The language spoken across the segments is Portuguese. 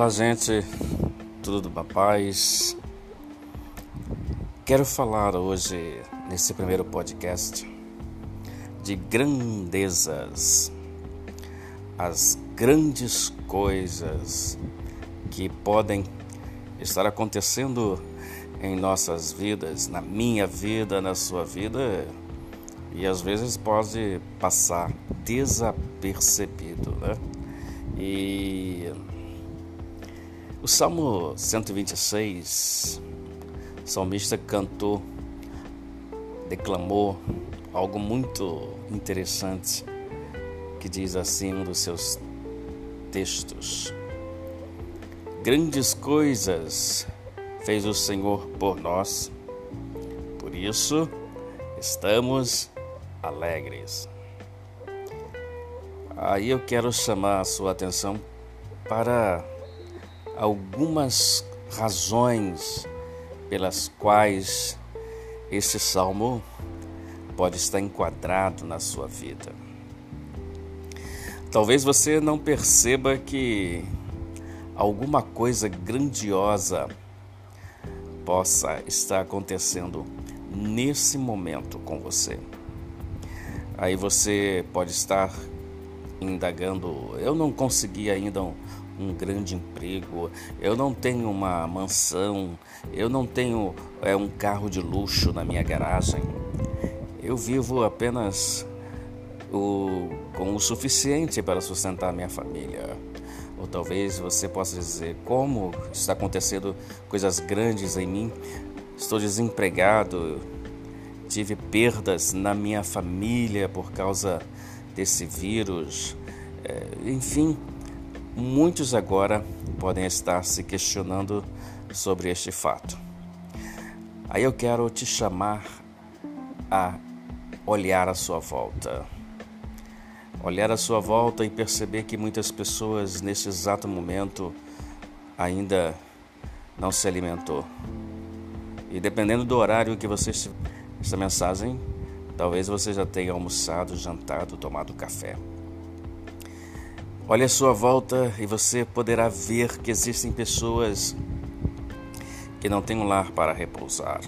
Olá, gente, tudo da paz? Quero falar hoje, nesse primeiro podcast, de grandezas, as grandes coisas que podem estar acontecendo em nossas vidas, na minha vida, na sua vida, e às vezes pode passar desapercebido, né? E o Salmo 126, o salmista cantou, declamou algo muito interessante que diz assim um dos seus textos: Grandes coisas fez o Senhor por nós, por isso estamos alegres. Aí eu quero chamar a sua atenção para algumas razões pelas quais esse salmo pode estar enquadrado na sua vida. Talvez você não perceba que alguma coisa grandiosa possa estar acontecendo nesse momento com você. Aí você pode estar indagando: eu não consegui ainda um, um grande emprego, eu não tenho uma mansão, eu não tenho é, um carro de luxo na minha garagem. Eu vivo apenas o, com o suficiente para sustentar minha família. Ou talvez você possa dizer: como está acontecendo coisas grandes em mim? Estou desempregado, tive perdas na minha família por causa desse vírus. É, enfim, Muitos agora podem estar se questionando sobre este fato. Aí eu quero te chamar a olhar à sua volta. Olhar à sua volta e perceber que muitas pessoas nesse exato momento ainda não se alimentou. E dependendo do horário que você essa mensagem, talvez você já tenha almoçado, jantado, tomado café. Olhe à sua volta e você poderá ver que existem pessoas que não têm um lar para repousar,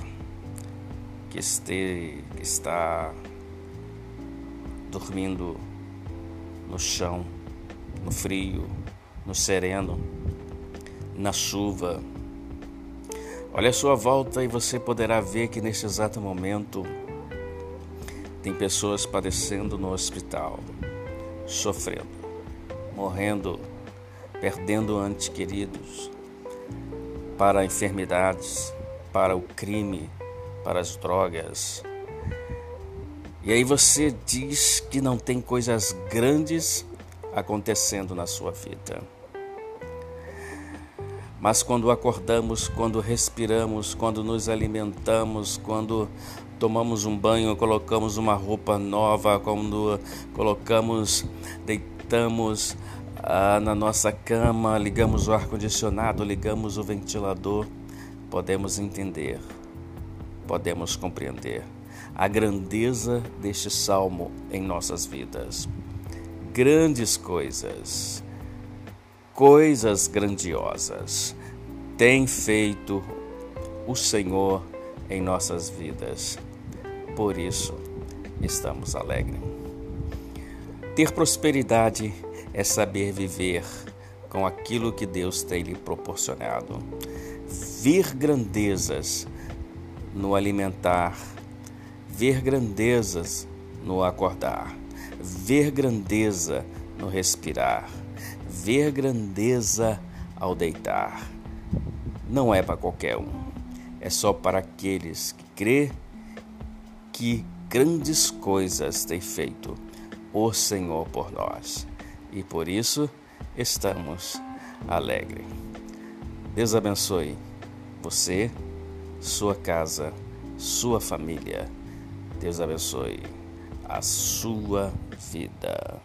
que, este, que está dormindo no chão, no frio, no sereno, na chuva. Olhe à sua volta e você poderá ver que nesse exato momento tem pessoas padecendo no hospital, sofrendo morrendo, perdendo entes queridos para enfermidades, para o crime, para as drogas. E aí você diz que não tem coisas grandes acontecendo na sua vida. Mas quando acordamos, quando respiramos, quando nos alimentamos, quando tomamos um banho, colocamos uma roupa nova, quando colocamos, deitamos ah, na nossa cama, ligamos o ar-condicionado, ligamos o ventilador, podemos entender, podemos compreender a grandeza deste salmo em nossas vidas. Grandes coisas, coisas grandiosas tem feito o Senhor em nossas vidas. Por isso, estamos alegres. Ter prosperidade é saber viver com aquilo que Deus tem lhe proporcionado. Ver grandezas no alimentar, ver grandezas no acordar, ver grandeza no respirar, ver grandeza ao deitar. Não é para qualquer um, é só para aqueles que crê que grandes coisas tem feito o Senhor por nós e por isso estamos alegres. Deus abençoe você, sua casa, sua família. Deus abençoe a sua vida.